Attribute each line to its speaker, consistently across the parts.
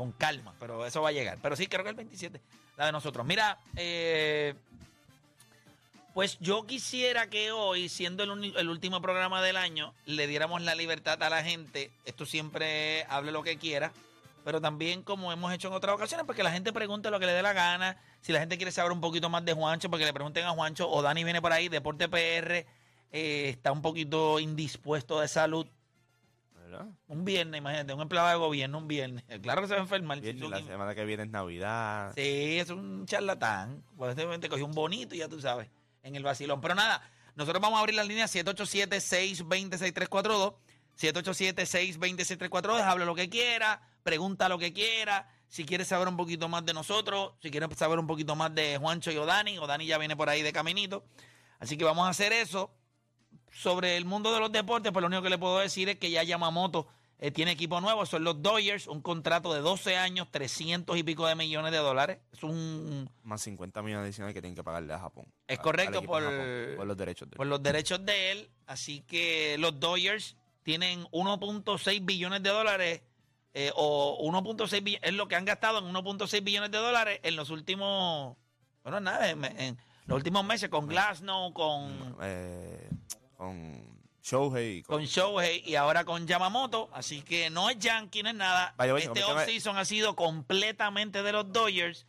Speaker 1: con calma, pero eso va a llegar. Pero sí, creo que el 27, la de nosotros. Mira, eh, pues yo quisiera que hoy, siendo el, el último programa del año, le diéramos la libertad a la gente. Esto siempre hable lo que quiera, pero también como hemos hecho en otras ocasiones, porque la gente pregunte lo que le dé la gana. Si la gente quiere saber un poquito más de Juancho, porque le pregunten a Juancho, o Dani viene por ahí, Deporte PR, eh, está un poquito indispuesto de salud.
Speaker 2: ¿Verdad?
Speaker 1: Un viernes, imagínate, un empleado de gobierno un viernes. Claro que se va a enfermar.
Speaker 2: Viernes, la semana que viene es Navidad.
Speaker 1: Sí, es un charlatán. Pues te cogió un bonito ya tú sabes, en el vacilón. Pero nada, nosotros vamos a abrir la línea 787-620-6342. 787-620-6342. Habla lo que quiera, pregunta lo que quiera. Si quieres saber un poquito más de nosotros, si quieres saber un poquito más de Juancho y Odani, Odani ya viene por ahí de caminito. Así que vamos a hacer eso. Sobre el mundo de los deportes, pues lo único que le puedo decir es que ya Yamamoto eh, tiene equipo nuevo, son los Dodgers, un contrato de 12 años, 300 y pico de millones de dólares. Es un
Speaker 2: Más 50 millones adicionales que tienen que pagarle a Japón.
Speaker 1: Es
Speaker 2: A-
Speaker 1: correcto,
Speaker 2: al
Speaker 1: por-
Speaker 2: Japón, por los derechos de
Speaker 1: por los derechos de él. Así que los Dodgers tienen 1.6 billones de dólares eh, o 1.6 billones, es lo que han gastado en 1.6 billones de dólares en los últimos, bueno, nada, en, en los últimos meses con Glasnow, con,
Speaker 2: Eh, con Shohei. Con,
Speaker 1: con Shohei y ahora con Yamamoto. Así que no es Yankee, no es nada.
Speaker 2: Vaya, oye,
Speaker 1: este offseason ha sido completamente de los Dodgers.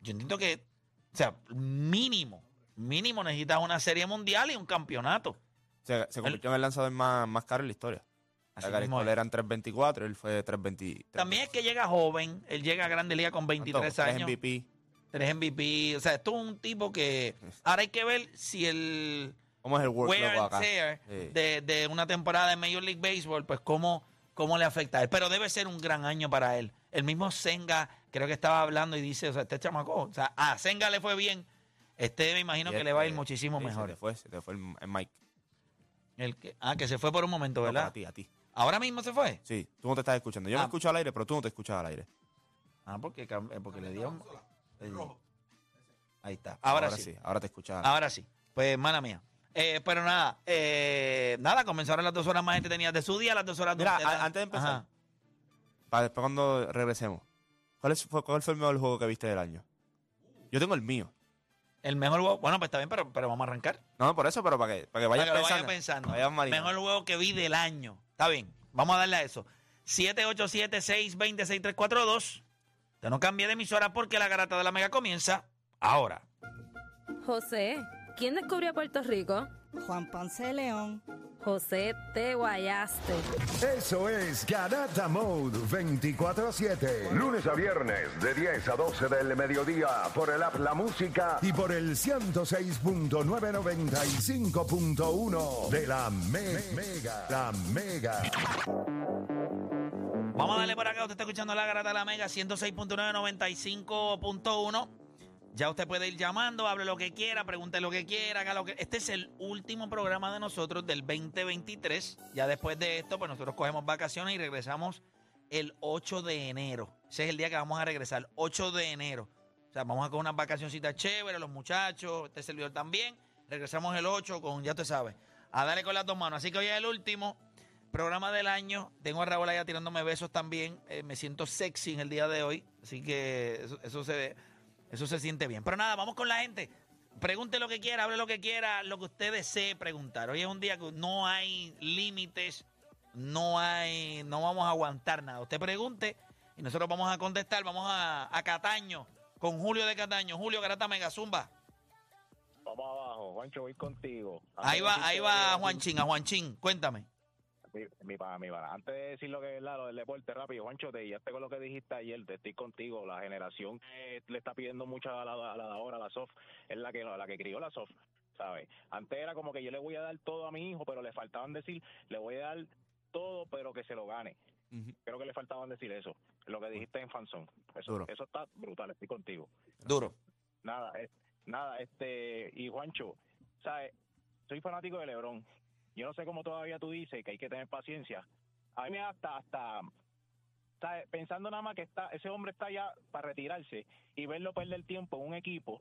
Speaker 1: Yo entiendo que, o sea, mínimo, mínimo necesitas una serie mundial y un campeonato.
Speaker 2: se, se convirtió en el lanzador más, más caro en la historia.
Speaker 1: Así
Speaker 2: A Gary
Speaker 1: mismo
Speaker 2: eran 3.24, él fue 3.20.
Speaker 1: También es que llega joven, él llega a Grande Liga con 23
Speaker 2: Tres
Speaker 1: años,
Speaker 2: MVP.
Speaker 1: tres MVP, o sea, esto es un tipo que ahora hay que ver si el
Speaker 2: ¿Cómo es el
Speaker 1: wear
Speaker 2: workload
Speaker 1: and
Speaker 2: acá?
Speaker 1: tear
Speaker 2: Sí.
Speaker 1: de, de una temporada de Major League Baseball, pues cómo, cómo le afecta a él. Pero debe ser un gran año para él. El mismo Senga, creo que estaba hablando y dice, o sea, este chamaco, o sea, a Senga le fue bien, este me imagino
Speaker 2: Y
Speaker 1: que le va a ir
Speaker 2: eh,
Speaker 1: muchísimo
Speaker 2: sí,
Speaker 1: mejor.
Speaker 2: Se te fue, se te fue el, el Mike.
Speaker 1: El que, ah, que se fue por un momento,
Speaker 2: No,
Speaker 1: ¿verdad?
Speaker 2: a ti, a ti.
Speaker 1: Ahora mismo se fue.
Speaker 2: Sí, tú no te estás escuchando. Yo
Speaker 1: Ah.
Speaker 2: me escucho al aire, pero tú no te escuchas al aire.
Speaker 1: Ah, porque, cam- eh, porque le dio- Ahí está. Ahora, sí.
Speaker 2: Ahora te escuchas.
Speaker 1: Ahora sí. Pues, mala mía. Eh, pero nada, eh, nada, comenzaron las dos horas más entretenidas de su día, las dos horas
Speaker 2: Mira,
Speaker 1: te da-
Speaker 2: antes de empezar,
Speaker 1: Ajá.
Speaker 2: Para después cuando regresemos. ¿Cuál, es- fue, ¿Cuál fue el mejor juego que viste del año? Yo tengo el mío.
Speaker 1: El mejor juego, bueno, pues está bien, pero, pero vamos a arrancar.
Speaker 2: No, no, por eso, pero para que, para que
Speaker 1: Para
Speaker 2: vayas
Speaker 1: que lo
Speaker 2: pensando.
Speaker 1: vaya. Mejor juego que vi del año. Está bien, vamos a darle a eso. 787-620-6342. Usted no cambie de emisora porque la garata de la mega comienza ahora.
Speaker 3: José, ¿quién descubrió a Puerto Rico?
Speaker 4: Juan Ponce de León.
Speaker 3: José, te guayaste.
Speaker 5: Eso es Garata Mode 24-7. Lunes a viernes de 10 a 12 del mediodía por el app La Música y por el 106.995.1 de la Me- Mega. La Mega.
Speaker 1: Vamos a darle por acá. Usted está escuchando la garata de la Mega 106.995.1. Ya usted puede ir llamando, hable lo que quiera, pregunte lo que quiera, haga lo que. Este es el último programa de nosotros del 2023. Ya después de esto, pues nosotros cogemos vacaciones y regresamos el 8 de enero. Ese es el día que vamos a regresar, 8 de enero. O sea, vamos a coger unas vacacioncitas chéveres, los muchachos, este servidor también. Regresamos el 8 con, ya te sabes, a darle con las dos manos. Así que hoy es el último programa del año. Tengo a Raúl allá tirándome besos también. Eh, me siento sexy en el día de hoy. Así que eso, eso se, eso se siente bien. Pero nada, vamos con la gente. Pregunte lo que quiera, hable lo que quiera, lo que usted desee preguntar. Hoy es un día que no hay límites, no hay, no vamos a aguantar nada. Usted pregunte y nosotros vamos a contestar. Vamos a, a Cataño con Julio de Cataño. Julio Garata Mega Zumba.
Speaker 6: Vamos abajo, Juancho, voy contigo.
Speaker 1: Ahí va, ahí va Juanchín, a Juanchín. Cuéntame.
Speaker 6: Mi, mi pana, mi pana. Antes de decir lo que es verdad, lo del deporte rápido, Juancho, te guiaste con lo que dijiste ayer, te estoy contigo. La generación que le está pidiendo mucho a la, a la de ahora, la soft, es la que, la que crió la soft, ¿sabes? Antes era como que yo le voy a dar todo a mi hijo, pero le faltaban decir, le voy a dar todo, pero que se lo gane. Creo que le faltaban decir eso, lo que dijiste en Fanzón. Eso,
Speaker 2: Duro.
Speaker 6: eso está brutal, estoy contigo.
Speaker 1: Duro.
Speaker 6: Nada, es- nada, este, y Juancho, ¿sabes? Soy fanático de Lebron. Yo no sé cómo todavía tú dices que hay que tener paciencia. A mí me hasta, hasta, ¿sabes? Pensando nada más que está, ese hombre está ya para retirarse y verlo perder tiempo en un equipo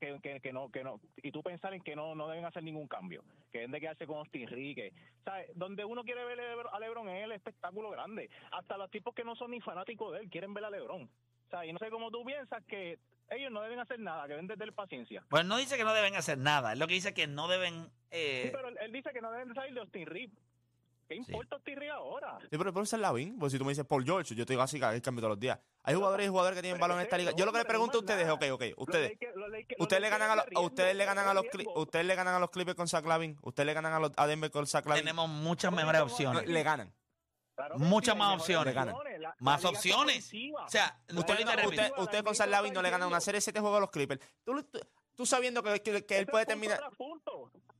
Speaker 6: que, que, que no, que no, y tú pensar en que no, no deben hacer ningún cambio, que deben de quedarse con Austin Rique, ¿sabes? Donde uno quiere ver a Lebron es el espectáculo grande, hasta los tipos que no son ni fanáticos de él quieren ver a Lebron, ¿sabes? Y no sé cómo tú piensas que ellos no deben hacer nada, que deben de tener paciencia.
Speaker 1: Pues no dice que no deben hacer nada, es lo que dice que no deben... eh,
Speaker 6: Sí, pero él, él dice que no deben de salir de Austin Reeves. ¿Qué importa Austin Reeves ahora?
Speaker 2: Sí, pero por ser Lavín, pues si tú me dices Paul George, yo te digo así que hay cambio todos los días. Hay jugadores y jugadores que tienen balón en esta liga. Yo lo que le pregunto a ustedes, ok, ok, ustedes, ustedes le ganan a los, ustedes le ganan a los, Cli- ustedes le ganan a los Clippers con Zach Lavin, ustedes le ganan a los a Denver con Zach Lavin,
Speaker 1: tenemos muchas mejores opciones.
Speaker 2: le ganan.
Speaker 1: muchas más opciones.
Speaker 2: ganan.
Speaker 1: Más opciones. O sea,
Speaker 2: Usted, usted,
Speaker 1: repito.
Speaker 2: usted con Zach Lavin no le ganan una serie 7 juegos a los Clippers. Tú, tú, tú sabiendo que, que- que él puede terminar.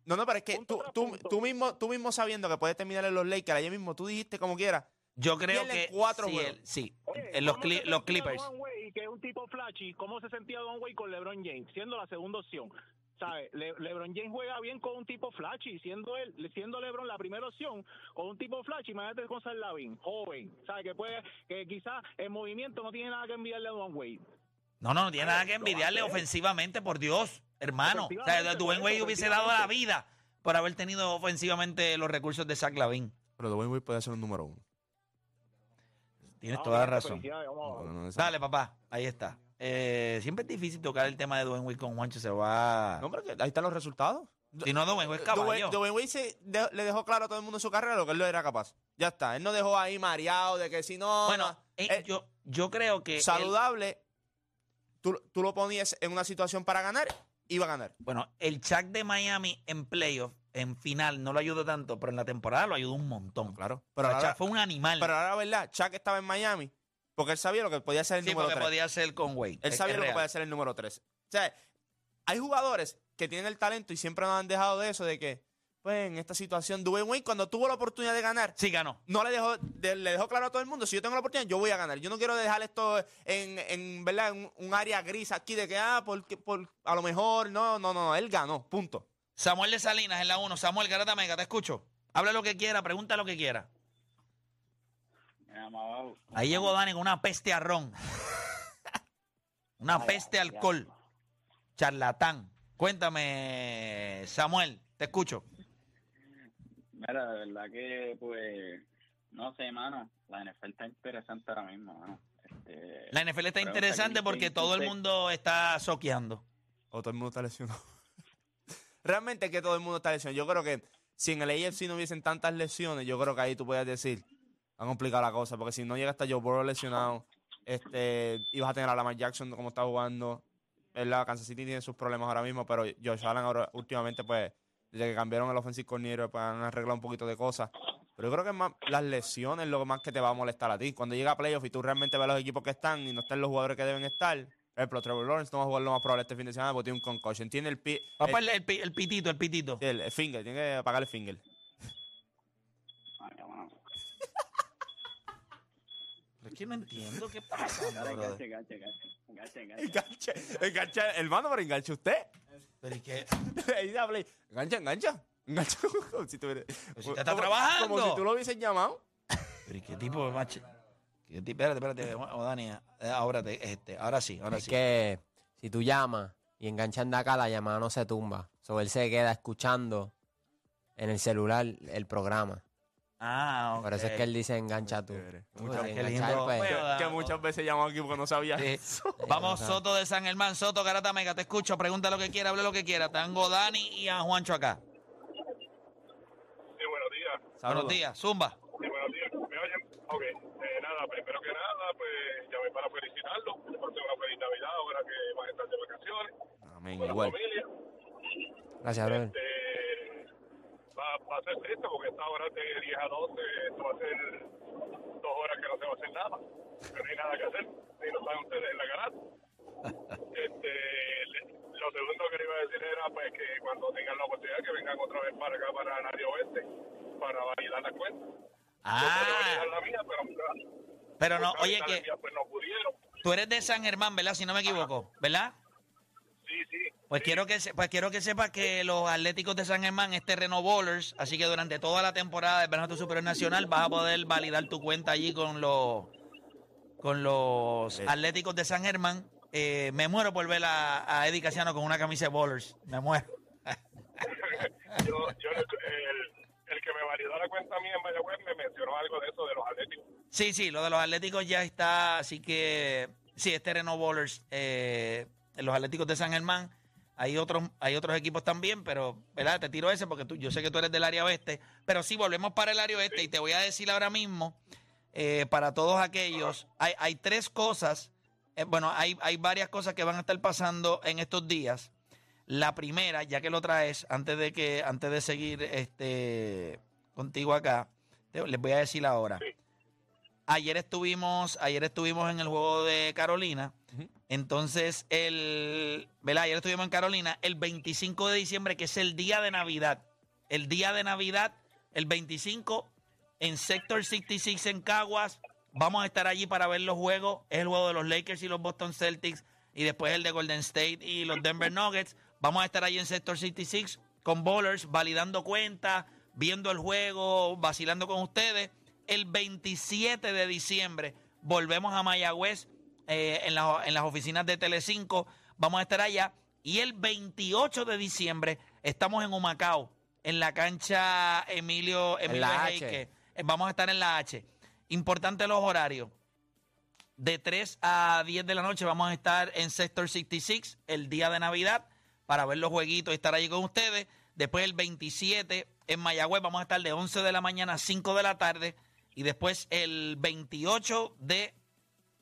Speaker 2: No, no, pero es que tú, tú, tú mismo, tú mismo sabiendo que puede terminar en los Lakers, ayer mismo tú dijiste como quieras.
Speaker 1: Yo creo que
Speaker 2: cuatro
Speaker 1: sí,
Speaker 2: juegos.
Speaker 1: él- sí, en los, Cli- los Clippers.
Speaker 6: que es un tipo flashy, ¿cómo se sentía Don Way con LeBron James, siendo la segunda opción? ¿Sabes? Le- LeBron James juega bien con un tipo flashy, siendo él, siendo LeBron la primera opción, o un tipo flashy, imagínate con Zach Lavin, joven, ¿sabes? Que puede, que quizás el movimiento no tiene nada que enviarle a Don Way.
Speaker 1: No, no, no tiene nada que envidiarle ofensivamente, por Dios, hermano. O sea, Dwayne Wade
Speaker 6: eso,
Speaker 1: hubiese dado la vida por haber tenido ofensivamente los recursos de Zach Lavin.
Speaker 2: Pero Dwayne Wade puede ser un número uno.
Speaker 1: Tienes
Speaker 6: Ah,
Speaker 1: toda la razón.
Speaker 2: No, no, no,
Speaker 1: Dale, papá, ahí está. Eh, siempre es difícil tocar el tema de Dwayne Wade con Juancho, se va...
Speaker 2: No, pero que ahí están los resultados.
Speaker 1: Si no, Dwayne Wade es caballo.
Speaker 2: Dwayne Wade se de- le dejó claro a todo el mundo en su carrera lo que él era capaz. Ya está. Él no dejó ahí mareado de que si no.
Speaker 1: Bueno,
Speaker 2: no.
Speaker 1: eh,
Speaker 2: Eh,
Speaker 1: yo, yo creo que... él-
Speaker 2: saludable. Tú, tú lo ponías en una situación para ganar, iba a ganar.
Speaker 1: bueno, el Chuck de Miami en playoff, en final, no lo ayudó tanto, pero en la temporada lo ayudó un montón.
Speaker 2: Claro.
Speaker 1: Pero
Speaker 2: ahora,
Speaker 1: Chuck fue un animal.
Speaker 2: pero ahora, ¿verdad? Chuck estaba en Miami porque él sabía lo que podía ser el
Speaker 1: sí,
Speaker 2: número
Speaker 1: porque
Speaker 2: 3.
Speaker 1: podía ser con Wade.
Speaker 2: Él
Speaker 1: Es-
Speaker 2: sabía lo que podía ser el número 3. O sea, hay jugadores que tienen el talento y siempre nos han dejado de eso, de que, pues, en esta situación, Dwayne Wade, cuando tuvo la oportunidad de ganar,
Speaker 1: Sí, ganó.
Speaker 2: no le dejó, de- le dejó claro a todo el mundo, si yo tengo la oportunidad, yo voy a ganar. Yo no quiero dejar esto en, en ¿verdad? En un área gris aquí de que, ah, porque, por, a lo mejor, no, no, no, él ganó, punto.
Speaker 1: Samuel de Salinas en la 1. Samuel Garata Mega, te escucho. Habla lo que quiera, pregunta lo que quiera. Ahí llegó Dani con una peste a ron. una peste a alcohol. Charlatán. Cuéntame, Samuel, te escucho.
Speaker 7: Mira, de verdad que, pues, no sé, mano, la NFL está interesante ahora mismo, mano. Este,
Speaker 1: La NFL está interesante
Speaker 7: que-
Speaker 1: porque
Speaker 7: que-
Speaker 1: todo el mundo está soqueando.
Speaker 2: O todo el mundo está lesionado. Realmente es que todo el mundo está lesionado. Yo creo que si en el AFC no hubiesen tantas lesiones, yo creo que ahí tú puedes decir, han complicado la cosa, porque si no llega hasta Joe Burrow lesionado, este, ibas a tener a Lamar Jackson como está jugando. ¿verdad? Kansas City tiene sus problemas ahora mismo, pero Josh Allen ahora, últimamente, pues, desde que cambiaron el offensive coordinator, pues han arreglado un poquito de cosas. Pero yo creo que es más las lesiones lo más que te va a molestar a ti. Cuando llega a playoff y tú realmente ves los equipos que están y no están los jugadores que deben estar, por ejemplo, Trevor Lawrence no va a jugar lo más probable este fin de semana porque tiene un concussion. Tiene el, pi-
Speaker 1: Papá,
Speaker 2: el,
Speaker 1: el, el pitito, el pitito.
Speaker 2: el- el finger, tiene que apagar el finger.
Speaker 7: Ay, mano.
Speaker 1: Es que no entiendo qué pasando,
Speaker 7: Ahora enganche, enganche, enganche, enganche.
Speaker 2: Enganche, engancha, hermano, pero enganche usted.
Speaker 1: Pero ¿y qué?
Speaker 2: Ahí play. Engancha, engancha. Engancha como si, tuviera-
Speaker 1: si te está
Speaker 2: como-
Speaker 1: trabajando.
Speaker 2: Como si tú lo hubieses llamado.
Speaker 1: Pero ¿y qué tipo de match? ¿Qué tipo? Espérate, espérate, o Dani, eh, ahora, te- este, ahora sí, ahora
Speaker 8: Es
Speaker 1: sí.
Speaker 8: que si tú llamas y enganchan de acá, la llamada no se tumba. So, él se queda escuchando en el celular el programa.
Speaker 1: Ah, ok.
Speaker 8: Por eso es que él dice engancha tú. Uy,
Speaker 2: Muchas-
Speaker 1: qué
Speaker 8: enganchar,
Speaker 1: lindo.
Speaker 8: pues,
Speaker 1: Bueno,
Speaker 2: Que, que muchas veces llamado aquí porque no sabía
Speaker 1: Sí.
Speaker 2: eso.
Speaker 1: Vamos. Soto de San Germán, Soto, Garata Mega, te escucho, pregunta lo que quiera, hable lo que quiera. Tengo a Dani y a Juancho acá.
Speaker 9: Sí, buenos días.
Speaker 1: Buenos
Speaker 2: Saludos.
Speaker 1: días, Zumba.
Speaker 9: Sí, buenos días. ¿Me oyen? Ok. Eh, nada, primero que nada, pues llamé para felicitarlo. Por ser una feliz Navidad ahora que van a estar de vacaciones
Speaker 2: Amén,
Speaker 9: con la
Speaker 2: igual.
Speaker 9: familia.
Speaker 8: Gracias, brother.
Speaker 9: Este, va, va a ser triste porque esta hora de 10 a 12 esto va a ser dos horas que no se va a hacer nada. No hay nada que hacer. Ni lo saben ustedes en la garata. Este, lo segundo que le iba a decir era pues que cuando tengan la oportunidad que vengan otra vez para acá, para área oeste, para validar las cuentas.
Speaker 1: Ah,
Speaker 9: la mía, pero
Speaker 1: pero no, oye, que
Speaker 9: pues no pudieron.
Speaker 1: tú eres de San Germán, ¿verdad? Si no me equivoco, ¿verdad?
Speaker 9: Sí, sí.
Speaker 1: Pues quiero que se- pues quiero que sepas que los Atléticos de San Germán es terreno bowlers, así que durante toda la temporada del Verano Superior Nacional vas a poder validar tu cuenta allí con los con los. Atléticos de San Germán Eh, me muero por ver a, a Eddie Casiano con una camisa de bowlers. Me muero.
Speaker 9: Yo, yo, el, el que me validó la cuenta mía en Mayagüez me mencionó algo de eso de los atléticos.
Speaker 1: Sí, sí, lo de los Atléticos ya está, así que sí, este Renault Bowlers, eh, los Atléticos de San Germán, hay otros, hay otros equipos también, pero ¿verdad? te tiro ese porque tú, yo sé que tú eres del área oeste, pero sí, volvemos para el área oeste y te voy a decir ahora mismo, eh, para todos aquellos, hay, hay tres cosas, eh, bueno, hay, hay varias cosas que van a estar pasando en estos días. La primera, ya que lo traes, antes de que, antes de seguir este contigo acá, te- les voy a decir ahora. Ayer estuvimos, ayer estuvimos en el juego de Carolina. Entonces, el, ¿verdad? Ayer estuvimos en Carolina el 25 de diciembre, que es el día de Navidad. El día de Navidad, el 25, en Sector 66 en Caguas. Vamos a estar allí para ver los juegos. Es el juego de los Lakers y los Boston Celtics. Y después el de Golden State y los Denver Nuggets. Vamos a estar allí en Sector 66 con bowlers, validando cuentas, viendo el juego, vacilando con ustedes. El 27 de diciembre volvemos a Mayagüez eh, en, la- en las oficinas de Telecinco. Vamos a estar allá. Y el 28 de diciembre estamos en Humacao, en la cancha Emilio, Emilio
Speaker 8: la. H.
Speaker 1: Eh, Vamos a estar en la H. Importante los horarios. De 3 a 10 de la noche vamos a estar en Sector 66 el día de Navidad para ver los jueguitos y estar allí con ustedes. Después el 27 en Mayagüez vamos a estar de 11 de la mañana a 5 de la tarde. Y después el 28 de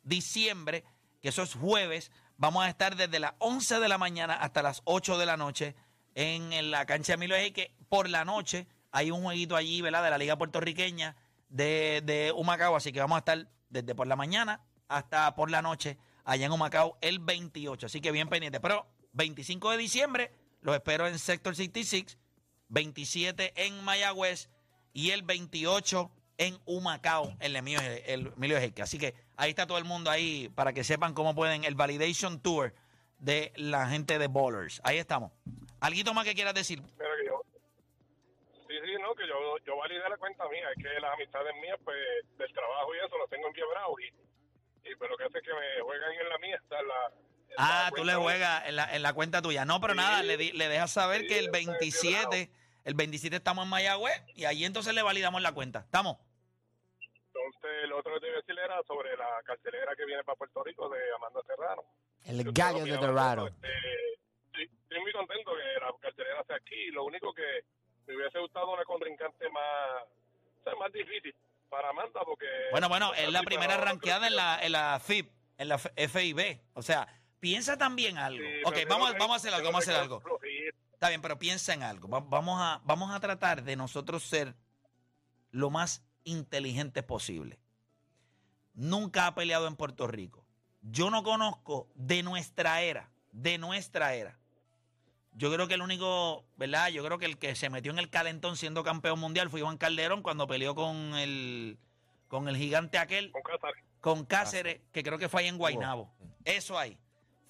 Speaker 1: diciembre, que eso es jueves, vamos a estar desde las 11 de la mañana hasta las 8 de la noche en, la cancha Emilio que Por la noche hay un jueguito allí, ¿verdad? De la Liga Puertorriqueña de, de Humacao, así que vamos a estar desde por la mañana hasta por la noche allá en Humacao el 28, así que bien pendiente. Pero 25 de diciembre los espero en Sector 66, 27 en Mayagüez y el 28 en Humacao, el Emilio, el Emilio Enrique. Así que ahí está todo el mundo ahí para que sepan cómo pueden el Validation Tour de la gente de Bowlers. Ahí estamos. ¿Alguito más que quieras decir?
Speaker 9: Pero que yo, sí, sí, no, que yo, yo validé la cuenta mía, es que las amistades mías, pues, del trabajo y eso, lo tengo en y, y pues lo que hace que me juegan en la mía, está la...
Speaker 1: Ah, tú le juegas en la, en la cuenta tuya. No, pero
Speaker 9: Sí,
Speaker 1: nada, le, le dejas saber
Speaker 9: sí,
Speaker 1: que el
Speaker 9: está en
Speaker 1: 27, el 27 estamos en Mayagüez y ahí entonces le validamos la cuenta. ¿Estamos?
Speaker 9: Entonces, lo otro que te iba a decir era sobre la cartelera que viene para Puerto Rico de Amanda Serrano.
Speaker 8: El
Speaker 9: Yo
Speaker 8: gallo de Dorado.
Speaker 9: este, sí, estoy muy contento que la cartelera sea aquí. Lo único que me hubiese gustado una contrincante más, o sea, más difícil para Amanda porque...
Speaker 1: Bueno, bueno, es la primera ranqueada en la, en la FIB, en la F- FIB. O sea, piensa también algo.
Speaker 9: Sí,
Speaker 1: ok, vamos, vamos a hacer algo, vamos a hacer algo.
Speaker 9: flojito.
Speaker 1: Está bien, pero piensa en algo. Va- Vamos a, vamos a tratar de nosotros ser lo más inteligentes posible. Nunca ha peleado en Puerto Rico. Yo no conozco de nuestra era, de nuestra era. Yo creo que el único, ¿verdad? Yo creo que el que se metió en el calentón siendo campeón mundial fue Iván Calderón cuando peleó con el, con el gigante aquel
Speaker 9: Con Cáceres.
Speaker 1: con Cáceres, que creo que fue ahí en Guaynabo. Eso ahí.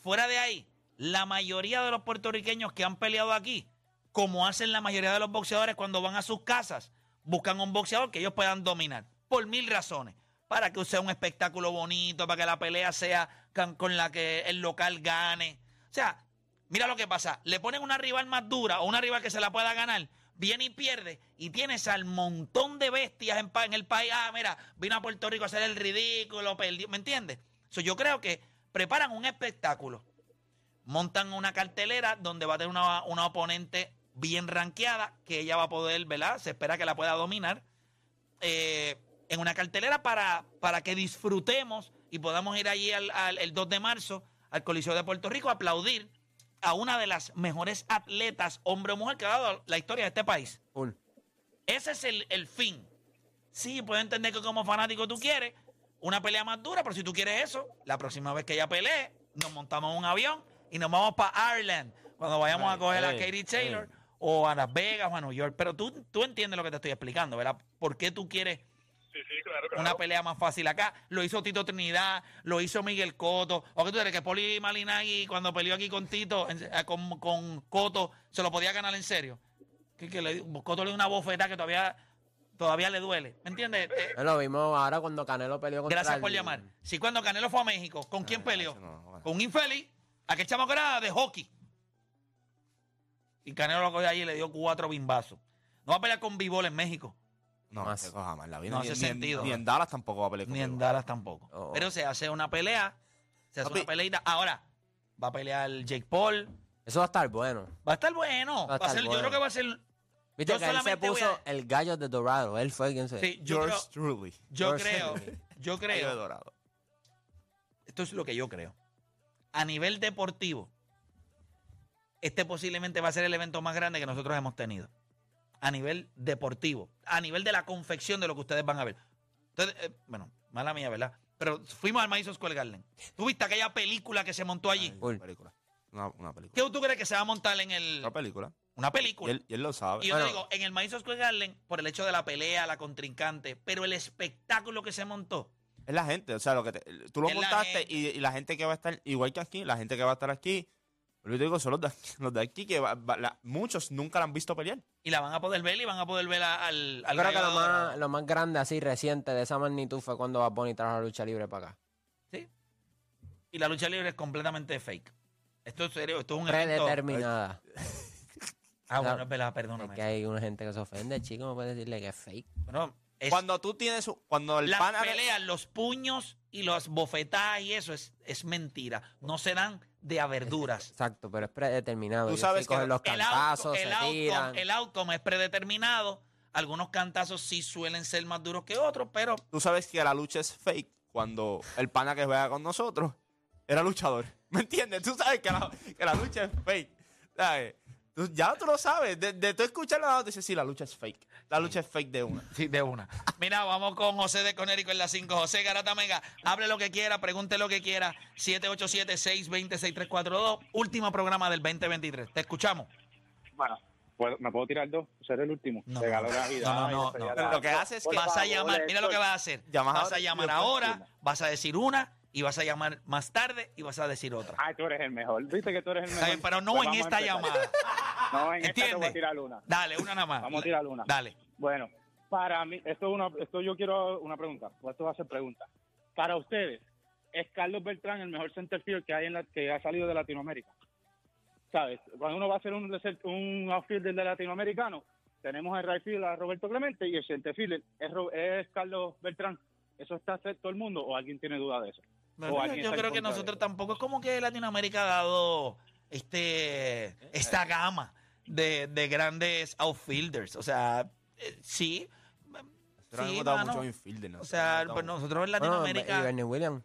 Speaker 1: Fuera de ahí, la mayoría de los puertorriqueños que han peleado aquí, como hacen la mayoría de los boxeadores cuando van a sus casas, buscan un boxeador que ellos puedan dominar. Por mil razones. Para que sea un espectáculo bonito, para que la pelea sea con, la que el local gane. O sea, mira lo que pasa. Le ponen una rival más dura o una rival que se la pueda ganar. Viene y pierde y tienes al montón de bestias en, el país. Ah, mira, vino a Puerto Rico a hacer el ridículo. ¿Me entiendes? So, yo creo que preparan un espectáculo. Montan una cartelera donde va a tener una, una oponente bien ranqueada, que ella va a poder, ¿verdad? Se espera que la pueda dominar. Eh, en una cartelera para, para que disfrutemos y podamos ir allí al, al- el 2 de marzo al Coliseo de Puerto Rico a aplaudir a una de las mejores atletas, hombre o mujer, que ha dado la historia de este país. Ese es el, el fin. Sí, puedo entender que como fanático tú quieres una pelea más dura, pero si tú quieres eso, la próxima vez que ella pelee, nos montamos en un avión y nos vamos para Ireland cuando vayamos a
Speaker 8: Ay,
Speaker 1: coger a Katie Taylor o a Las Vegas o a New York. Pero tú, tú entiendes lo que te estoy explicando, ¿verdad? ¿Por qué tú quieres
Speaker 9: Sí, sí, claro, claro.
Speaker 1: una pelea más fácil acá? Lo hizo Tito Trinidad, lo hizo Miguel Coto. ¿O qué tú eres? Que Poli Malinagui, cuando peleó aquí con Tito, con, con Coto, se lo podía ganar en serio. Que, que le, Coto le dio una bofetada que todavía todavía le duele. ¿Me entiendes? Eh,
Speaker 8: Lo vimos ahora cuando Canelo peleó contra
Speaker 1: gracias
Speaker 8: el-
Speaker 1: por llamar. Si cuando Canelo fue a México, ¿con quién peleó?
Speaker 2: no, bueno.
Speaker 1: Con un infeliz. Aquel chamaco era de hockey. Y Canelo lo cogió allí y le dio cuatro bimbazos. No va a pelear con Bivol en México.
Speaker 2: No,
Speaker 8: Más.
Speaker 2: se coja más la vida.
Speaker 1: No
Speaker 2: ni,
Speaker 1: hace
Speaker 2: ni en-
Speaker 1: sentido.
Speaker 2: Ni en Dallas tampoco va a pelear
Speaker 1: Ni en. Dallas tampoco.
Speaker 8: Oh.
Speaker 1: Pero se hace una pelea. Se hace
Speaker 2: Papi.
Speaker 1: una peleita. Ahora, va a pelear Jake Paul.
Speaker 8: Eso va a estar bueno.
Speaker 1: Va a estar bueno.
Speaker 8: Va a
Speaker 1: Va a
Speaker 8: estar
Speaker 1: ser- Yo
Speaker 8: bueno.
Speaker 1: creo que va a ser.
Speaker 8: Viste
Speaker 1: Yo
Speaker 8: que él se puso
Speaker 1: a-
Speaker 8: el gallo de Dorado. Él fue quien se.
Speaker 1: Sí, yo creo,
Speaker 2: George Truly.
Speaker 1: yo
Speaker 8: George
Speaker 1: creo,
Speaker 8: Henry.
Speaker 1: yo
Speaker 2: Gallo de
Speaker 1: creo,
Speaker 2: Dorado.
Speaker 1: esto es lo que yo creo. A nivel deportivo, este posiblemente va a ser el evento más grande que nosotros hemos tenido. A nivel deportivo, a nivel de la confección de lo que ustedes van a ver. Entonces, eh, bueno, mala mía, ¿verdad? Pero fuimos al Madison Square Garden. ¿Tú viste aquella película que se montó allí?
Speaker 2: Ay,
Speaker 8: Cool.
Speaker 2: película. Una, una película.
Speaker 1: ¿Qué tú crees que se va a montar en el...
Speaker 2: Una película.
Speaker 1: Una
Speaker 2: Y
Speaker 1: película.
Speaker 2: él, y él lo sabe.
Speaker 1: Y yo te digo, en el Madison Square Garden, por el hecho de la pelea, la contrincante, pero el espectáculo que se montó,
Speaker 2: Es la gente, o sea, lo que te- tú lo
Speaker 1: Es
Speaker 2: montaste y, y la gente que va a estar, igual que aquí, la gente que va a estar aquí, yo te digo, son los de, aquí- los de aquí que va- va- la- muchos nunca la han visto pelear.
Speaker 1: y la van a poder ver y van a poder ver a- al, al
Speaker 8: Yo creo que lo más, lo más grande, así reciente de esa magnitud fue cuando Bad Bunny trajo la lucha libre para acá.
Speaker 1: ¿Sí? Y la lucha libre es completamente fake. Esto es serio, esto es un evento.
Speaker 8: Predeterminada.
Speaker 1: Ah, bueno, es verdad,
Speaker 8: Es
Speaker 1: perdóname.
Speaker 8: que hay una gente que se ofende, chico, no puede decirle que es fake.
Speaker 1: Bueno, es-
Speaker 2: Cuando tú tienes, cuando el
Speaker 1: las
Speaker 2: pana...
Speaker 1: peleas, los puños y las bofetadas y eso es, es mentira. No se dan de a verduras.
Speaker 8: Exacto, pero es predeterminado.
Speaker 2: Tú sabes que
Speaker 8: los
Speaker 1: El,
Speaker 8: cantazos,
Speaker 1: outcome,
Speaker 8: se
Speaker 1: el, outcome, el outcome es predeterminado. Algunos cantazos sí suelen ser más duros que otros, pero
Speaker 2: Tú sabes que la lucha es fake cuando el pana que juega con nosotros era luchador. ¿Me entiendes? Tú sabes que la, que la lucha es fake. ¿Sabes? Tú- ya tú lo sabes. De, de tú escuchar la noticia, sí, la lucha es fake. La lucha es fake de una.
Speaker 1: Sí, de una. Mira, vamos con José de Conérico en la 5. José Garata Mega, hable lo que quiera, pregunte lo que quiera. 787-620-6342. Último programa del 2023. Te escuchamos.
Speaker 10: Bueno, ¿puedo- ¿me puedo tirar dos? Ser el último.
Speaker 1: No,
Speaker 10: Regalo
Speaker 1: no,
Speaker 10: de Navidad.
Speaker 1: no, no, no,
Speaker 2: Pero lo que
Speaker 10: año.
Speaker 2: hace es que-
Speaker 1: Vas a llamar, mira lo que vas a hacer.
Speaker 2: Llamas
Speaker 1: Vas a llamar ahora, vas a decir una y vas a llamar más tarde y vas a decir otra.
Speaker 10: Ay, tú eres el mejor. Viste que tú eres el mejor.
Speaker 1: pero no
Speaker 10: Pues
Speaker 1: en esta
Speaker 10: empezar.
Speaker 1: llamada.
Speaker 10: No, en esta te voy a tirar una.
Speaker 1: Dale, una nada más.
Speaker 10: Vamos a tirar una.
Speaker 1: Dale.
Speaker 10: Bueno, para mí, esto es una, esto yo quiero una pregunta, o esto va a ser pregunta. Para ustedes, ¿es Carlos Beltrán el mejor centerfield que hay en la, que ha salido de Latinoamérica? ¿Sabes? Cuando uno va a hacer un, un outfielder de latinoamericano, tenemos el right field a Roberto Clemente y el centerfield es, es Carlos Beltrán. ¿Eso está todo el mundo o alguien tiene duda de eso?
Speaker 1: Bueno, yo creo que nosotros tampoco es como que Latinoamérica ha dado este esta gama de, de grandes outfielders. O sea, eh, sí.
Speaker 2: Pero
Speaker 1: Sí,
Speaker 2: hemos dado
Speaker 1: mano.
Speaker 2: mucho infielder, no
Speaker 1: O sea, pues nosotros en
Speaker 8: Bueno,
Speaker 1: Latinoamérica.
Speaker 8: y Bernie Williams.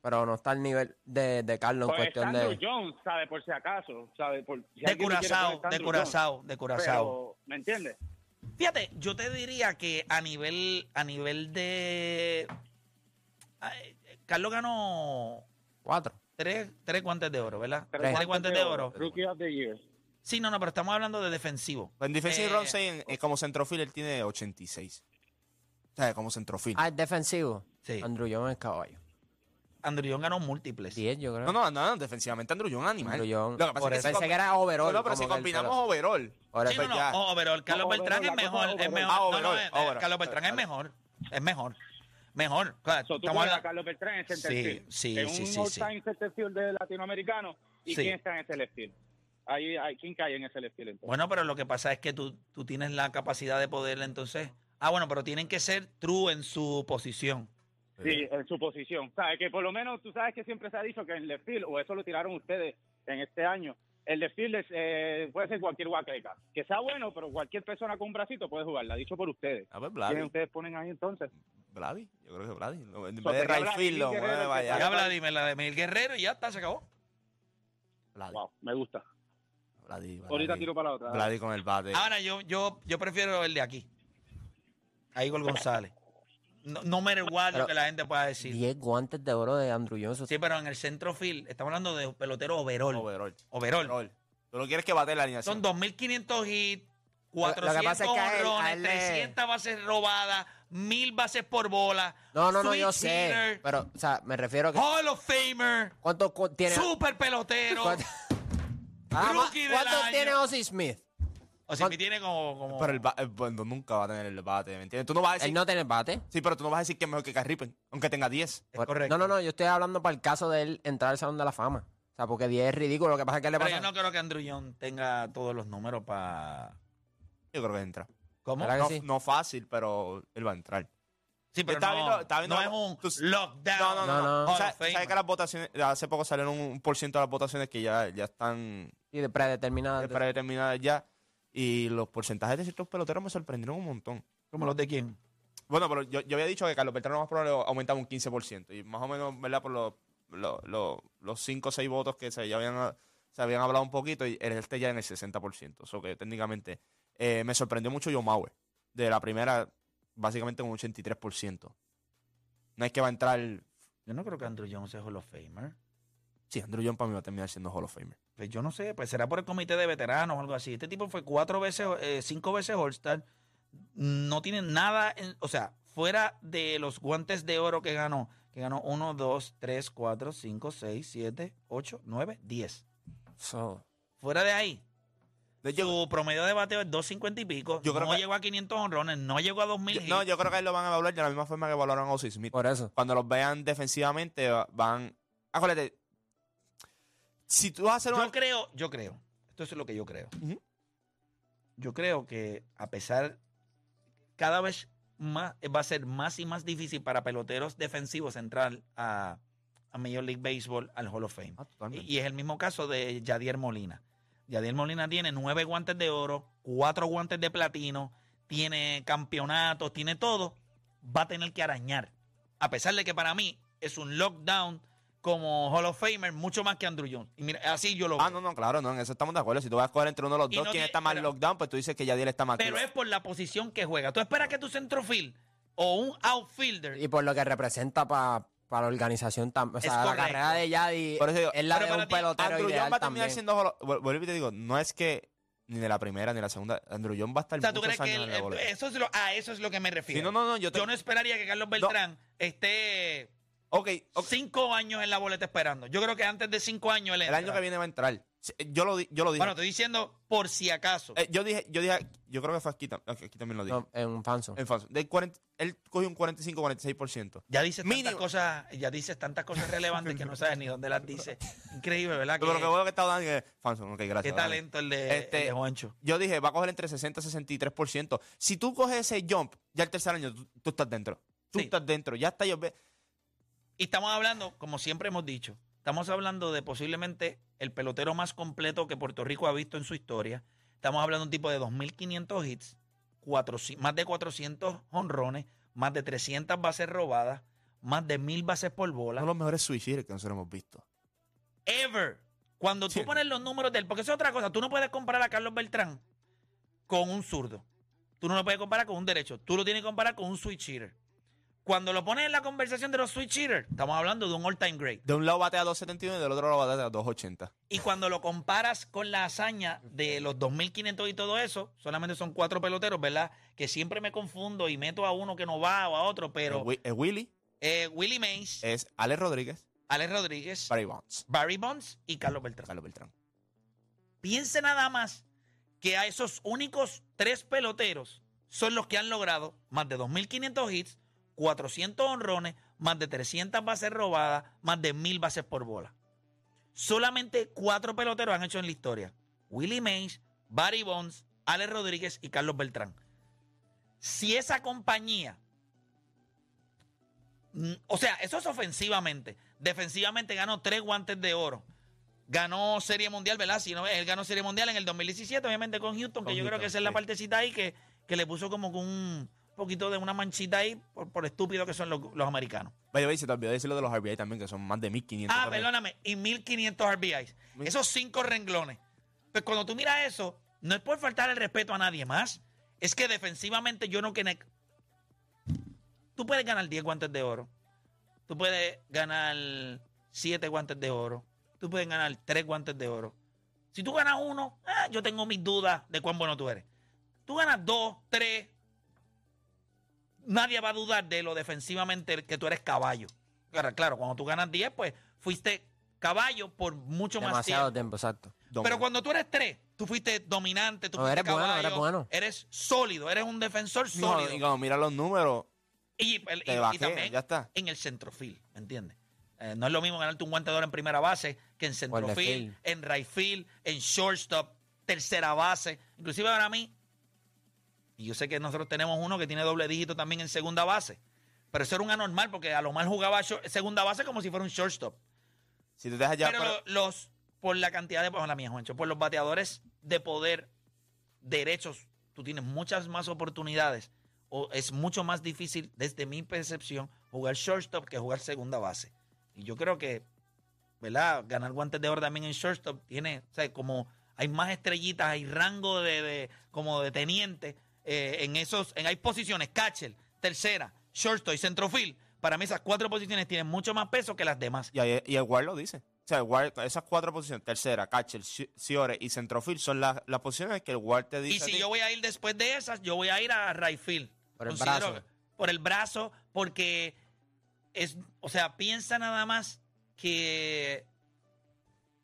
Speaker 8: Pero no está al nivel de, de Carlos en
Speaker 10: Pues
Speaker 8: cuestión
Speaker 10: Andrew
Speaker 8: de.
Speaker 10: Jones, ¿sabe? Por si acaso, ¿sabe? Por, si
Speaker 1: de
Speaker 10: alguien le quiere
Speaker 1: Curazao,
Speaker 10: poner
Speaker 1: de
Speaker 10: Andrew
Speaker 1: Curazao, de
Speaker 10: Jones.
Speaker 1: Curazao.
Speaker 10: Pero, ¿me entiendes?
Speaker 1: Fíjate, yo te diría que a nivel, a nivel de. Ay, Carlos ganó
Speaker 8: Cuatro.
Speaker 1: Tres, tres guantes de oro, ¿verdad?
Speaker 10: Tres
Speaker 1: Tres
Speaker 10: guantes
Speaker 1: guantes de oro.
Speaker 10: Rookie of the Year.
Speaker 1: Sí, no, no, pero estamos hablando de defensivo.
Speaker 2: En defensive
Speaker 1: Eh,
Speaker 2: en- eh, como centrofil él tiene 86. O sea, como centrofil.
Speaker 8: Ah, es defensivo.
Speaker 1: Sí.
Speaker 8: Andrew Jones es caballo.
Speaker 1: Andrew Young ganó múltiples.
Speaker 8: 10, yo creo.
Speaker 2: No, no, no, defensivamente Andrew Young es animal.
Speaker 8: Andrew Young.
Speaker 2: Lo que pasa
Speaker 1: Por
Speaker 2: es que
Speaker 8: Pensé que era overall.
Speaker 2: No, no, pero si combinamos
Speaker 8: solo-
Speaker 2: overall.
Speaker 8: Ahora
Speaker 1: Sí, no, no, overall, Carlos
Speaker 10: No,
Speaker 1: Beltrán
Speaker 10: overall,
Speaker 1: es
Speaker 10: la
Speaker 1: mejor, es mejor.
Speaker 2: Ah,
Speaker 1: No, no,
Speaker 2: overall,
Speaker 1: eh,
Speaker 2: overall.
Speaker 1: Carlos Beltrán es mejor, es mejor, mejor. O sea,
Speaker 10: So, tú
Speaker 1: estamos
Speaker 10: a Carlos Beltrán en center
Speaker 1: Sí, sí,
Speaker 10: en
Speaker 1: sí,
Speaker 10: un
Speaker 1: sí,
Speaker 10: all-time center field de latinoamericano. ¿Y
Speaker 1: Sí.
Speaker 10: quién está en ese left field? Ahí, ahí, ¿Quién cae en ese left field entonces?
Speaker 1: Bueno, pero lo que pasa es que tú, tú tienes la capacidad de poder entonces. Ah, bueno, pero tienen que ser true en su posición.
Speaker 10: Sí, en su posición. ¿Sabes? Que por lo menos tú sabes que siempre se ha dicho que en left field, o eso lo tiraron ustedes en este año, el field es, eh, puede ser cualquier guaqueca. Que sea bueno, pero cualquier persona con un bracito puede jugarla, dicho por ustedes.
Speaker 2: A ver,
Speaker 10: ¿Quién
Speaker 2: Vladi.
Speaker 10: ustedes ponen ahí entonces?
Speaker 2: Vladi. Yo creo que Vladi. No, En
Speaker 10: So,
Speaker 2: vez de lo mueve allá.
Speaker 1: Ya Vladimir, la de Miguel Guerrero y ya está, se acabó.
Speaker 2: Vladi.
Speaker 10: Wow, me gusta.
Speaker 2: Vladi, Vladi.
Speaker 10: Ahorita tiro para la otra.
Speaker 2: Vladi con el bate.
Speaker 1: Ahora yo, yo, yo prefiero el de aquí. A Igor González. No, no matter what lo que la gente pueda decir.
Speaker 8: 10 guantes de oro de Andrew Jones. eso
Speaker 1: Sí, pero en el centro field, estamos hablando de pelotero overall.
Speaker 2: Overall.
Speaker 1: Overall.
Speaker 2: Overall. Tú lo quieres que bate la alineación.
Speaker 1: Son 2.500 hits,
Speaker 8: Lo- lo
Speaker 1: 400
Speaker 8: que pasa es que él-
Speaker 1: honrones,
Speaker 8: él le-
Speaker 1: 300 bases robadas, 1.000 bases por bola.
Speaker 8: No, no, no, yo sé. Pero, o sea, me refiero a que.
Speaker 1: Hall of Famer,
Speaker 8: ¿Cuánto cu- tiene?
Speaker 1: super pelotero.
Speaker 8: ¿Cuánto- Ah,
Speaker 1: Rookie del
Speaker 8: ¿Cuántos
Speaker 1: año.
Speaker 8: tiene Ozzy Smith?
Speaker 1: O sea, me tiene como. como
Speaker 2: Pero el ba- el Bondon nunca va a tener el bate, ¿me entiendes? Tú no vas a decir.
Speaker 8: Él no tiene bate.
Speaker 2: Sí, pero tú no vas a decir que es mejor que Kyle Ripken, aunque tenga 10.
Speaker 1: es correcto.
Speaker 8: No, no, no, yo estoy hablando para el caso de él entrar al Salón de la Fama. O sea, porque 10 es ridículo. Lo que pasa es que le
Speaker 1: Pero
Speaker 8: pasa.
Speaker 1: yo no creo que Andrew John tenga todos los números para.
Speaker 2: Yo creo que entra.
Speaker 1: ¿Cómo?
Speaker 8: ¿Verdad que
Speaker 2: No,
Speaker 8: sí?
Speaker 2: no fácil, pero él va a entrar.
Speaker 1: Sí, pero no,
Speaker 2: viendo- estaba viendo
Speaker 1: no
Speaker 2: la-
Speaker 1: es un
Speaker 2: tus-
Speaker 1: lockdown.
Speaker 2: No, no, no.
Speaker 8: No,
Speaker 2: sabes, sabes que las votaciones, hace poco salieron un, un por ciento de las votaciones que ya, ya están
Speaker 8: Sí, de predeterminada.
Speaker 2: predeterminadas ya. Y los porcentajes de ciertos peloteros me sorprendieron un montón.
Speaker 1: ¿Como los de quién?
Speaker 2: Bueno, pero yo, yo había dicho que Carlos Beltrán más probable aumentaba un 15%. Y más o menos, ¿verdad? Por los, los, los, los 5 o 6 votos que se, ya habían, se habían hablado un poquito, y este ya en el 60%. Eso que técnicamente eh, me sorprendió mucho John Mauer. De la primera, básicamente un 83%. No es que va a entrar.
Speaker 1: Yo no creo que Andrew John sea Hall of Famer.
Speaker 2: Sí, Andrew John para mí va a terminar siendo Hall of Famer.
Speaker 1: Pues yo no sé, pues será por el comité de veteranos o algo así. Este tipo fue cuatro veces, eh, cinco veces All-Star. No tiene nada, en- o sea, fuera de los guantes de oro que ganó, que ganó 1, 2, 3, 4, 5, 6, 7, 8, 9, 10.
Speaker 8: So,
Speaker 1: Fuera de ahí,
Speaker 2: De hecho,
Speaker 1: su promedio de bateo es 250 y pico.
Speaker 2: Yo creo
Speaker 1: no
Speaker 2: que-
Speaker 1: llegó a 500 honrones, no llegó a 2000
Speaker 2: yo- no, yo creo que ahí lo van a evaluar de la misma forma que evaluaron a Ozzy Smith.
Speaker 8: por eso.
Speaker 2: Cuando los vean defensivamente, va- van. Acuérdate, si tú vas a hacer
Speaker 1: Yo
Speaker 2: una.
Speaker 1: creo, yo creo, esto es lo que yo creo. Yo creo que a pesar, cada vez más, va a ser más y más difícil para peloteros defensivos entrar a, a Major League Baseball al Hall of Fame.
Speaker 2: Ah,
Speaker 1: Y, y es el mismo caso de Yadier Molina. Yadier Molina tiene nueve guantes de oro, cuatro guantes de platino, tiene campeonatos, tiene todo. Va a tener que arañar. A pesar de que para mí es un lockdown como Hall of Famer, mucho más que Andrew Jones. Y mira, así yo lo
Speaker 2: Ah,
Speaker 1: veo.
Speaker 2: no, no, claro, no, en eso estamos de acuerdo. Si tú vas a escoger entre uno de los
Speaker 1: Y
Speaker 2: dos,
Speaker 1: no
Speaker 2: quién
Speaker 1: tiene-
Speaker 2: está más
Speaker 1: pero-
Speaker 2: lockdown, pues tú dices que Yadier está más
Speaker 1: Pero es por la posición que juega. Tú esperas que tu centrofield o un outfielder.
Speaker 8: Y por lo que representa para la organización. tam- O
Speaker 1: Es
Speaker 8: sea, la
Speaker 1: correcto.
Speaker 8: carrera de Yadi
Speaker 2: Por eso digo,
Speaker 8: es la
Speaker 1: pero
Speaker 8: de
Speaker 1: para
Speaker 8: un
Speaker 1: ti,
Speaker 8: pelotero
Speaker 2: Andrew
Speaker 8: ideal
Speaker 2: John va a terminar
Speaker 8: también.
Speaker 2: siendo. Hall of- Vuelvo y te digo, no es que ni de la primera ni de la segunda. Andrew John va a estar
Speaker 1: o sea, ¿tú
Speaker 2: muchos
Speaker 1: crees que él-
Speaker 2: en la bola.
Speaker 1: eso es lo, a eso es lo que me refiero?
Speaker 2: Sí, no, no, no, yo te-
Speaker 1: Yo no esperaría que Carlos Beltrán esté
Speaker 2: Ok, ok,
Speaker 1: cinco años en la boleta esperando. Yo creo que antes de cinco años él
Speaker 2: el
Speaker 1: entra.
Speaker 2: año que viene va a entrar. Yo lo, di- yo lo dije.
Speaker 1: Bueno, estoy diciendo por si acaso.
Speaker 2: Eh, yo dije, yo dije, yo creo que fue aquí, aquí también lo dije.
Speaker 8: No, en un fanso.
Speaker 2: En falso. Del 40 él cogió un 45-46%.
Speaker 1: ya dices tantas cosas, ya dices tantas cosas relevantes que no sabes ni dónde las dice. Increíble, ¿verdad?
Speaker 2: Pero lo que bueno que está dando es Fanson, ok, gracias.
Speaker 1: qué
Speaker 2: dale.
Speaker 1: talento el de,
Speaker 2: Este-
Speaker 1: el de Juancho.
Speaker 2: Yo dije, va a coger entre 60 y 63%. Si tú coges ese jump, ya el tercer año, tú, tú estás dentro. Tú
Speaker 1: Sí.
Speaker 2: estás dentro. Ya está yo.
Speaker 1: Y estamos hablando, como siempre hemos dicho, estamos hablando de posiblemente el pelotero más completo que Puerto Rico ha visto en su historia. Estamos hablando de un tipo de 2.500 hits, 400 más de 400 honrones, más de 300 bases robadas, más de 1.000 bases por bola.
Speaker 2: Uno de los mejores hitters que nosotros hemos visto.
Speaker 1: Ever. Cuando tú
Speaker 2: Sí.
Speaker 1: pones los números de él, porque eso es otra cosa, tú no puedes comparar a Carlos Beltrán con un zurdo. Tú no lo puedes comparar con un derecho. Tú lo tienes que comparar con un switch hitter. Cuando lo pones en la conversación de los switch hitters, estamos hablando de un all-time great.
Speaker 2: De un lado batea 271 y del otro lado batea 280.
Speaker 1: Y cuando lo comparas con la hazaña de los 2.500 y todo eso, solamente son cuatro peloteros, ¿verdad? Que siempre me confundo y meto a uno que no va o a otro, pero
Speaker 2: el Willy
Speaker 1: eh, Willie Mays,
Speaker 2: es Alex Rodríguez,
Speaker 1: Alex Rodríguez,
Speaker 2: Barry Bonds,
Speaker 1: Barry Bonds y Carlos Beltrán.
Speaker 2: Carlos Beltrán.
Speaker 1: Piense nada más que a esos únicos tres peloteros son los que han logrado más de 2.500 hits, 400 honrones, más de 300 bases robadas, más de 1.000 bases por bola. Solamente cuatro peloteros han hecho en la historia. Willie Mays, Barry Bonds, Alex Rodríguez y Carlos Beltrán. Si esa compañía, mm, o sea, eso es ofensivamente, defensivamente ganó tres guantes de oro, ganó Serie Mundial, ¿verdad? Si no, él ganó Serie Mundial en el 2017, obviamente con Houston,
Speaker 2: Con
Speaker 1: que yo creo que esa es la partecita ahí que, que le puso como con un poquito de una manchita ahí por, por estúpido que son los, los americanos.
Speaker 2: Vaya, vaya, se te olvidó decirlo de los RBI también, que son más de 1500.
Speaker 1: Ah, perdóname, y 1500 RBIs.
Speaker 2: Mil-
Speaker 1: Esos cinco renglones. Pues cuando tú miras eso, no es por faltar el respeto a nadie más. Es que defensivamente yo no que... Tú puedes ganar 10 guantes de oro. Tú puedes ganar 7 guantes de oro. Tú puedes ganar 3 guantes de oro. Si tú ganas uno, ah, yo tengo mis dudas de cuán bueno tú eres. Tú ganas 2, 3. Nadie va a dudar de lo defensivamente que tú eres caballo. Claro, claro, cuando tú ganas 10, pues fuiste caballo por mucho más
Speaker 8: Demasiado
Speaker 1: tiempo.
Speaker 8: tiempo, exacto.
Speaker 2: Dominante.
Speaker 1: Pero cuando tú eres tres, tú fuiste dominante, tú
Speaker 8: No,
Speaker 1: fuiste
Speaker 8: eres bueno, eres bueno.
Speaker 1: eres sólido, eres un defensor
Speaker 2: No,
Speaker 1: sólido.
Speaker 2: y cuando mira los números,
Speaker 1: Y, el- y- también
Speaker 2: ya está.
Speaker 1: en el centrofil, ¿me entiendes? Eh, no es lo mismo ganarte un guante de oro en primera base que en centrofil, en right field, en shortstop, tercera base. Inclusive para mí, y yo sé que nosotros tenemos uno que tiene doble dígito también en segunda base, pero eso era un anormal porque a lo mal jugaba short- segunda base como si fuera un shortstop.
Speaker 2: si te dejas ya...
Speaker 1: pero
Speaker 2: para-
Speaker 1: los, por la cantidad de, bueno, la mía, Juancho, por los bateadores de poder derechos, tú tienes muchas más oportunidades o es mucho más difícil, desde mi percepción, jugar shortstop que jugar segunda base. Y yo creo que, ¿verdad? Ganar guantes de oro también en shortstop tiene, o sea, como hay más estrellitas, hay rango de, de- como de teniente eh, en esos, en hay posiciones, catcher, tercera, shortstop y centrofield. Para mí esas cuatro posiciones tienen mucho más peso que las demás.
Speaker 2: Y, ahí- y el guard lo dice. O sea, el guard, esas cuatro posiciones, tercera, catcher, ci- ciore y centrofil, son las, las posiciones que el guard te dice.
Speaker 1: Y
Speaker 2: a
Speaker 1: si
Speaker 2: ti.
Speaker 1: yo voy a ir después de esas, yo voy a ir a right field.
Speaker 8: Por el brazo.
Speaker 1: Por el brazo, porque es, o sea, piensa nada más que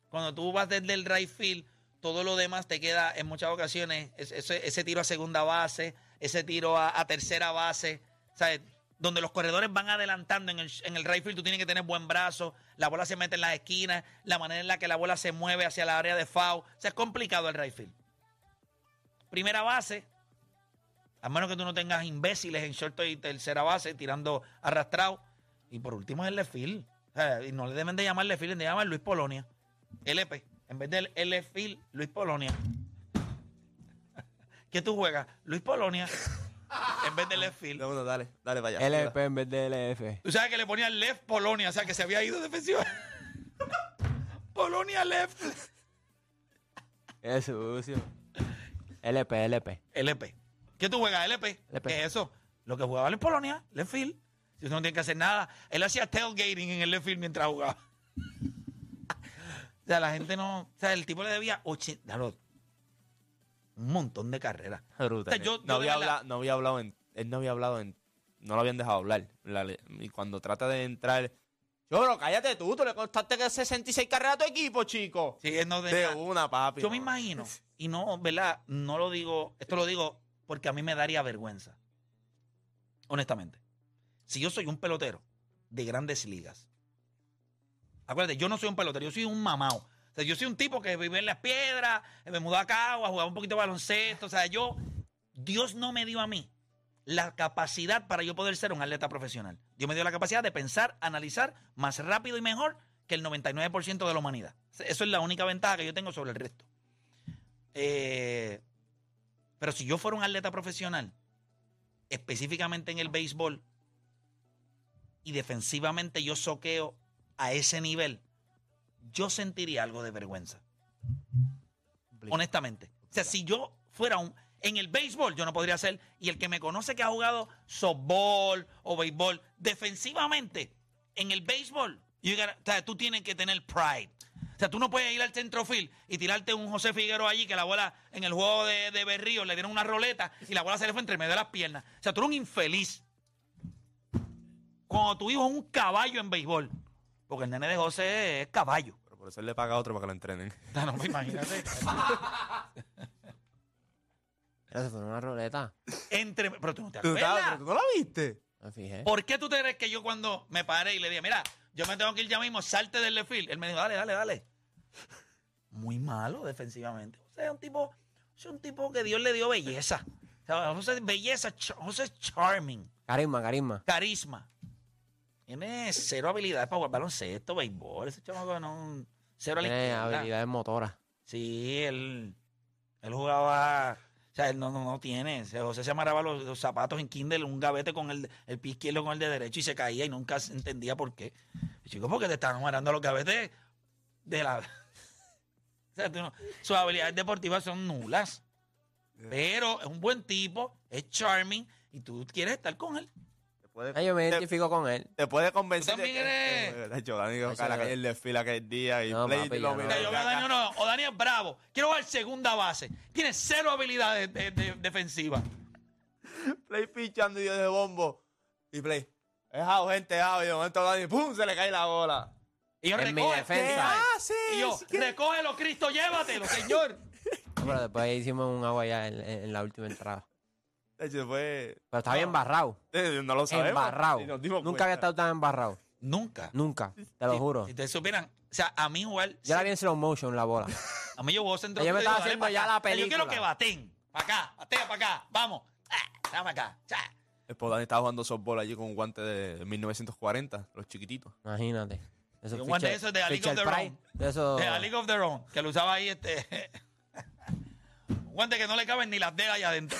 Speaker 1: cuando tú vas desde el right field, todo lo demás te queda en muchas ocasiones, es- ese, ese tiro a segunda base, ese tiro a, tercera base, ¿sabes? Donde los corredores van adelantando en el, en el right field, tú tienes que tener buen brazo, la bola se mete en las esquinas, la manera en la que la bola se mueve hacia la área de foul. O sea, es complicado el right field. Primera base, a menos que tú no tengas imbéciles en short y tercera base tirando arrastrado. Y por último es el left field. O sea, y no le deben de llamar left field, de llamar Luis Polonia. LP. En vez del left field, Luis Polonia. ¿Qué tú juegas? Luis Polonia. En vez de left field.
Speaker 2: No, no, dale, dale allá.
Speaker 8: LP en vez de LF.
Speaker 1: Tú sabes que le ponían left Polonia, o sea que se había ido defensiva. Polonia left.
Speaker 8: Es sucio. LP, LP.
Speaker 1: LP. ¿Qué tú juegas? LP.
Speaker 8: LP.
Speaker 1: ¿Qué es eso? Lo que jugaba en Polonia, left field. Si usted no tiene que hacer nada. Él hacía tailgating en el left field mientras jugaba. O sea, la gente no. O sea, el tipo le debía 80. claro, un montón de carreras.
Speaker 2: Brutal.
Speaker 1: O sea, yo- yo
Speaker 2: no,
Speaker 1: de
Speaker 2: había hablado, no había hablado en. Él no había hablado en. No lo habían dejado hablar. La y cuando trata de entrar. Yo, bro, cállate tú. Tú le contaste que 66 carreras a tu equipo, chico.
Speaker 1: Sí, él no
Speaker 2: De
Speaker 1: tenía-
Speaker 2: una, papi.
Speaker 1: Yo me
Speaker 2: no.
Speaker 1: imagino, y no, ¿verdad? No lo digo, esto lo digo porque a mí me daría vergüenza. Honestamente. Si yo soy un pelotero de grandes ligas, acuérdate, yo no soy un pelotero, yo soy un mamao. O sea, yo soy un tipo que vive en las piedras, me mudó a Cagua, jugaba un poquito de baloncesto. O sea, yo, Dios no me dio a mí la capacidad para yo poder ser un atleta profesional. Dios me dio la capacidad de pensar, analizar más rápido y mejor que el 99% de la humanidad. Eso es la única ventaja que yo tengo sobre el resto. Eh, pero si yo fuera un atleta profesional, específicamente en el béisbol, y defensivamente yo soqueo a ese nivel, yo sentiría algo de vergüenza. Honestamente. O sea, si yo fuera un... En el béisbol yo no podría ser, y el que me conoce que ha jugado softball o béisbol, defensivamente, en el béisbol, gotta- o sea, tú tienes que tener pride. O sea, tú no puedes ir al centrofield y tirarte un José Figueroa allí que la bola en el juego de, de Berrío le dieron una roleta y la bola se le fue entre medio de las piernas. O sea, tú eres un infeliz. Cuando tu hijo es un caballo en béisbol, porque el nene de José es caballo.
Speaker 2: Pero por eso él le paga a otro para que lo entrenen.
Speaker 1: No, no, imagínate.
Speaker 8: Pero se fue una roleta.
Speaker 1: Entre, pero tú no te
Speaker 2: ¿Tú,
Speaker 1: acuerdas.
Speaker 2: pero tú no la viste?
Speaker 8: Me fijé.
Speaker 1: ¿Por qué tú te crees que yo cuando me paré y le dije, mira, yo me tengo que ir ya mismo, salte del left field? Él me dijo, dale, dale, dale. Muy malo defensivamente. O sea, es un tipo, es un tipo que Dios le dio belleza. O sea, José es belleza, José es charming,
Speaker 8: Carisma, carisma.
Speaker 1: carisma. Tiene cero habilidades para jugar baloncesto, béisbol. Ese chamaco no, cero
Speaker 8: Tiene habilidades motoras.
Speaker 1: Sí, él, él jugaba. O sea, él no, no, no tiene. O sea, José se amarraba los, los zapatos en Kindle, un gavete con el, el pie izquierdo con el de derecho y se caía y nunca se entendía por qué. Chicos, porque te estaban amarrando los gavetes de la. o sea, tú no- sus habilidades deportivas son nulas. Pero es un buen tipo, es charming y tú quieres estar con él.
Speaker 2: Puede,
Speaker 8: Ah, yo me
Speaker 2: te-
Speaker 8: identifico con él.
Speaker 2: te puede convencer.
Speaker 1: Tú también
Speaker 2: de que-
Speaker 1: eres-
Speaker 2: De hecho, Dani dijo que a la
Speaker 8: sí,
Speaker 2: calle el desfile aquel día y
Speaker 8: No,
Speaker 2: Play
Speaker 8: papi,
Speaker 2: lo
Speaker 8: yo no.
Speaker 2: miró
Speaker 1: Mira, yo veo a
Speaker 2: acá.
Speaker 1: Dani, no, o Dani es bravo. Quiero jugar segunda base. Tiene cero habilidades de- de- defensivas.
Speaker 2: Play pichando y yo de bombo. Y Play. Es out, gente, out. Y de momento Dani, ¡pum! Se le cae la bola.
Speaker 1: Y yo
Speaker 8: En mi
Speaker 1: recoge,
Speaker 8: defensa.
Speaker 1: Y yo, recógelo, Cristo, llévatelo, señor.
Speaker 8: No, pero después hicimos un agua ya en la última entrada.
Speaker 2: Fue...
Speaker 8: Pero estaba bien embarrado.
Speaker 2: Eh, No lo sabemos.
Speaker 8: Embarrado.
Speaker 2: Y nos dimos
Speaker 8: Nunca había
Speaker 2: cuenta.
Speaker 8: estado tan embarrado.
Speaker 1: Nunca.
Speaker 8: Nunca. Te lo juro.
Speaker 1: Si ustedes supieran, o sea, a mí igual.
Speaker 8: Yo la vi en slow motion la bola.
Speaker 1: A mí yo voy a centro.
Speaker 8: Ella me estaba haciendo ya la
Speaker 1: Yo quiero
Speaker 8: película.
Speaker 1: que baten. Para acá, batea para acá. Vamos. Ah, dame acá. Cha.
Speaker 2: El Podani estaba jugando softball allí con un guante de 1940, los chiquititos.
Speaker 8: Imagínate. Eso
Speaker 1: un guante de esos de A League of Their Own.
Speaker 8: Eso.
Speaker 1: De la League of Their Own, que lo usaba ahí este. un guante que no le caben ni las dedas allá adentro.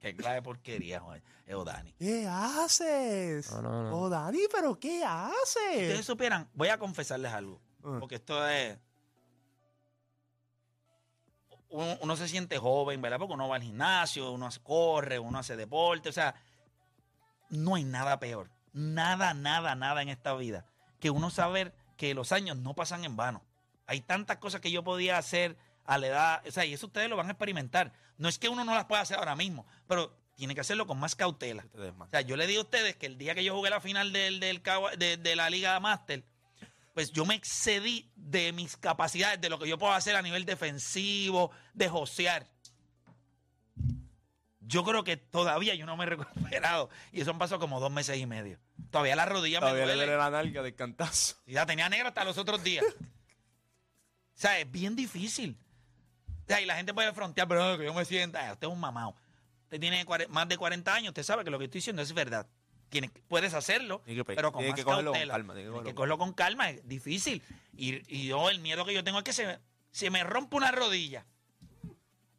Speaker 1: Qué clave de porquería, Juan. Es Odani.
Speaker 2: ¿Qué haces?
Speaker 8: No, no, no.
Speaker 2: Oh, Dani, ¿pero qué haces?
Speaker 1: Ustedes supieran, voy a confesarles algo.
Speaker 2: Ah.
Speaker 1: Porque esto es. Uno, uno se siente joven, ¿verdad? Porque uno va al gimnasio, uno corre, uno hace deporte. O sea, no hay nada peor. Nada, nada, nada en esta vida que uno saber que los años no pasan en vano. Hay tantas cosas que yo podía hacer a la edad. O sea, y eso ustedes lo van a experimentar. No es que uno no las pueda hacer ahora mismo, pero tiene que hacerlo con más cautela. O sea, yo le digo a ustedes que el día que yo jugué la final del, del de, de la Liga Master, pues yo me excedí de mis capacidades, de lo que yo puedo hacer a nivel defensivo, de josear. Yo creo que todavía yo no me he recuperado. Y eso han pasado como dos meses y medio. Todavía la rodilla
Speaker 2: Todavía
Speaker 1: me
Speaker 2: le
Speaker 1: duele.
Speaker 2: duele la nalga del cantazo.
Speaker 1: Y la tenía negra hasta los otros días. o sea, es bien difícil. Y la gente puede frontear, pero que yo me sienta. "Ah, Usted es un mamado. Usted tiene más de 40 años, usted sabe que lo que estoy diciendo es verdad. Tienes, puedes hacerlo,
Speaker 2: que
Speaker 1: pero con más
Speaker 2: que cogerlo con calma, tiene que cogerlo
Speaker 1: con calma, es difícil. Y, y yo, el miedo que yo tengo es que se, me- se me rompa una rodilla,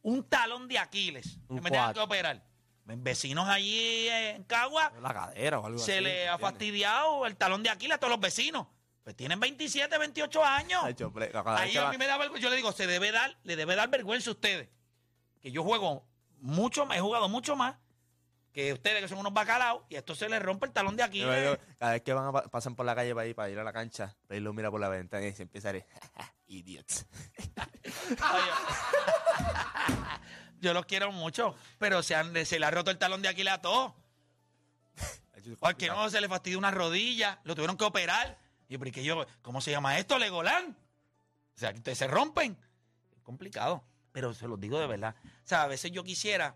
Speaker 1: un talón de Aquiles,
Speaker 8: Un
Speaker 1: que me tengan que operar. Vecinos allí en Cagua,
Speaker 2: La cadera o algo así.
Speaker 1: se le ha fastidiado el talón de Aquiles a todos los vecinos. Pues tienen 27, 28 años.
Speaker 2: Cada vez
Speaker 1: Ahí
Speaker 2: que
Speaker 1: a mí me da vergüenza. Yo le digo, se debe dar, le debe dar vergüenza a ustedes. Que yo juego mucho más, he jugado mucho más que ustedes que son unos bacalaos y a esto se les rompe el talón de
Speaker 2: Yo
Speaker 1: Aquiles.
Speaker 2: me digo, cada vez que van a pa- pasan por la calle para ir, para ir a la cancha, él lo mira por la ventana y se empieza a decir, idiots.
Speaker 1: Oye, yo los quiero mucho, pero se, han- se le ha roto el talón de Aquiles a todos. O al que no se le fastidió una rodilla, lo tuvieron que operar. Y yo, pero ¿y qué yo, ¿cómo se llama esto? Legolán. O sea, que ustedes se rompen. Es complicado, pero se los digo de verdad. O sea, a veces yo quisiera,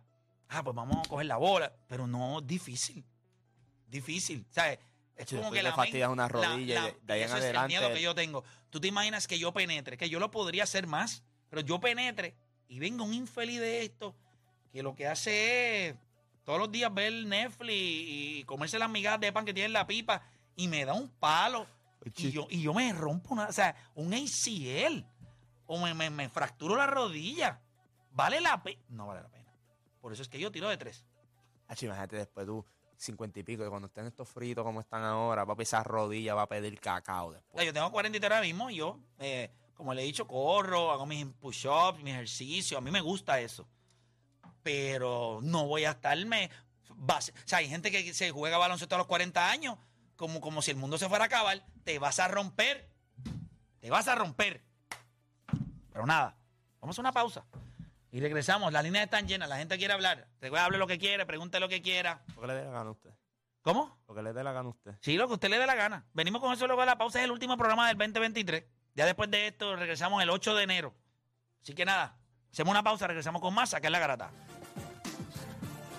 Speaker 1: ah, pues vamos a coger la bola, pero no, difícil. Difícil. O sea, es
Speaker 2: Sí,
Speaker 1: como que
Speaker 2: le
Speaker 1: la
Speaker 2: fastidias una rodilla y de- de ahí en
Speaker 1: eso es
Speaker 2: adelante-
Speaker 1: el miedo que yo tengo. Tú te imaginas que yo penetre, que yo lo podría hacer más, pero yo penetre y venga un infeliz de esto que lo que hace es todos los días ver Netflix y comerse las migajas de pan que tiene en la pipa y me da un palo y yo, y yo me rompo una, o sea, un ACL o me, me- me fracturo la rodilla. ¿Vale la pena? No vale la pena. Por eso es que yo tiro de tres.
Speaker 2: Hacho, imagínate después tú, cincuenta y pico, y cuando estén estos fritos como están ahora, va a pisar rodilla, va a pedir cacao
Speaker 1: O
Speaker 2: después.
Speaker 1: sea, yo tengo 43 ahora mismo y yo, eh, como le he dicho, corro, hago mis push-ups, mis ejercicios. A mí me gusta eso. Pero no voy a estarme. base- O sea, hay gente que se juega baloncesto a los 40 años, como, como si el mundo se fuera a acabar. Te vas a romper. Te vas a romper. Pero nada, vamos a una pausa. Y regresamos. Las líneas están llenas. La gente quiere hablar. Te hable lo que quiere, pregunte lo que quiera.
Speaker 2: Lo que le dé la gana a usted.
Speaker 1: ¿Cómo?
Speaker 2: Lo que le dé la gana a usted.
Speaker 1: Sí, lo que usted le dé la gana. Venimos con eso luego de la pausa. Es el último programa del 2023. Ya después de esto regresamos el 8 de enero. Así que nada, hacemos una pausa, regresamos con más. Acá en la garata.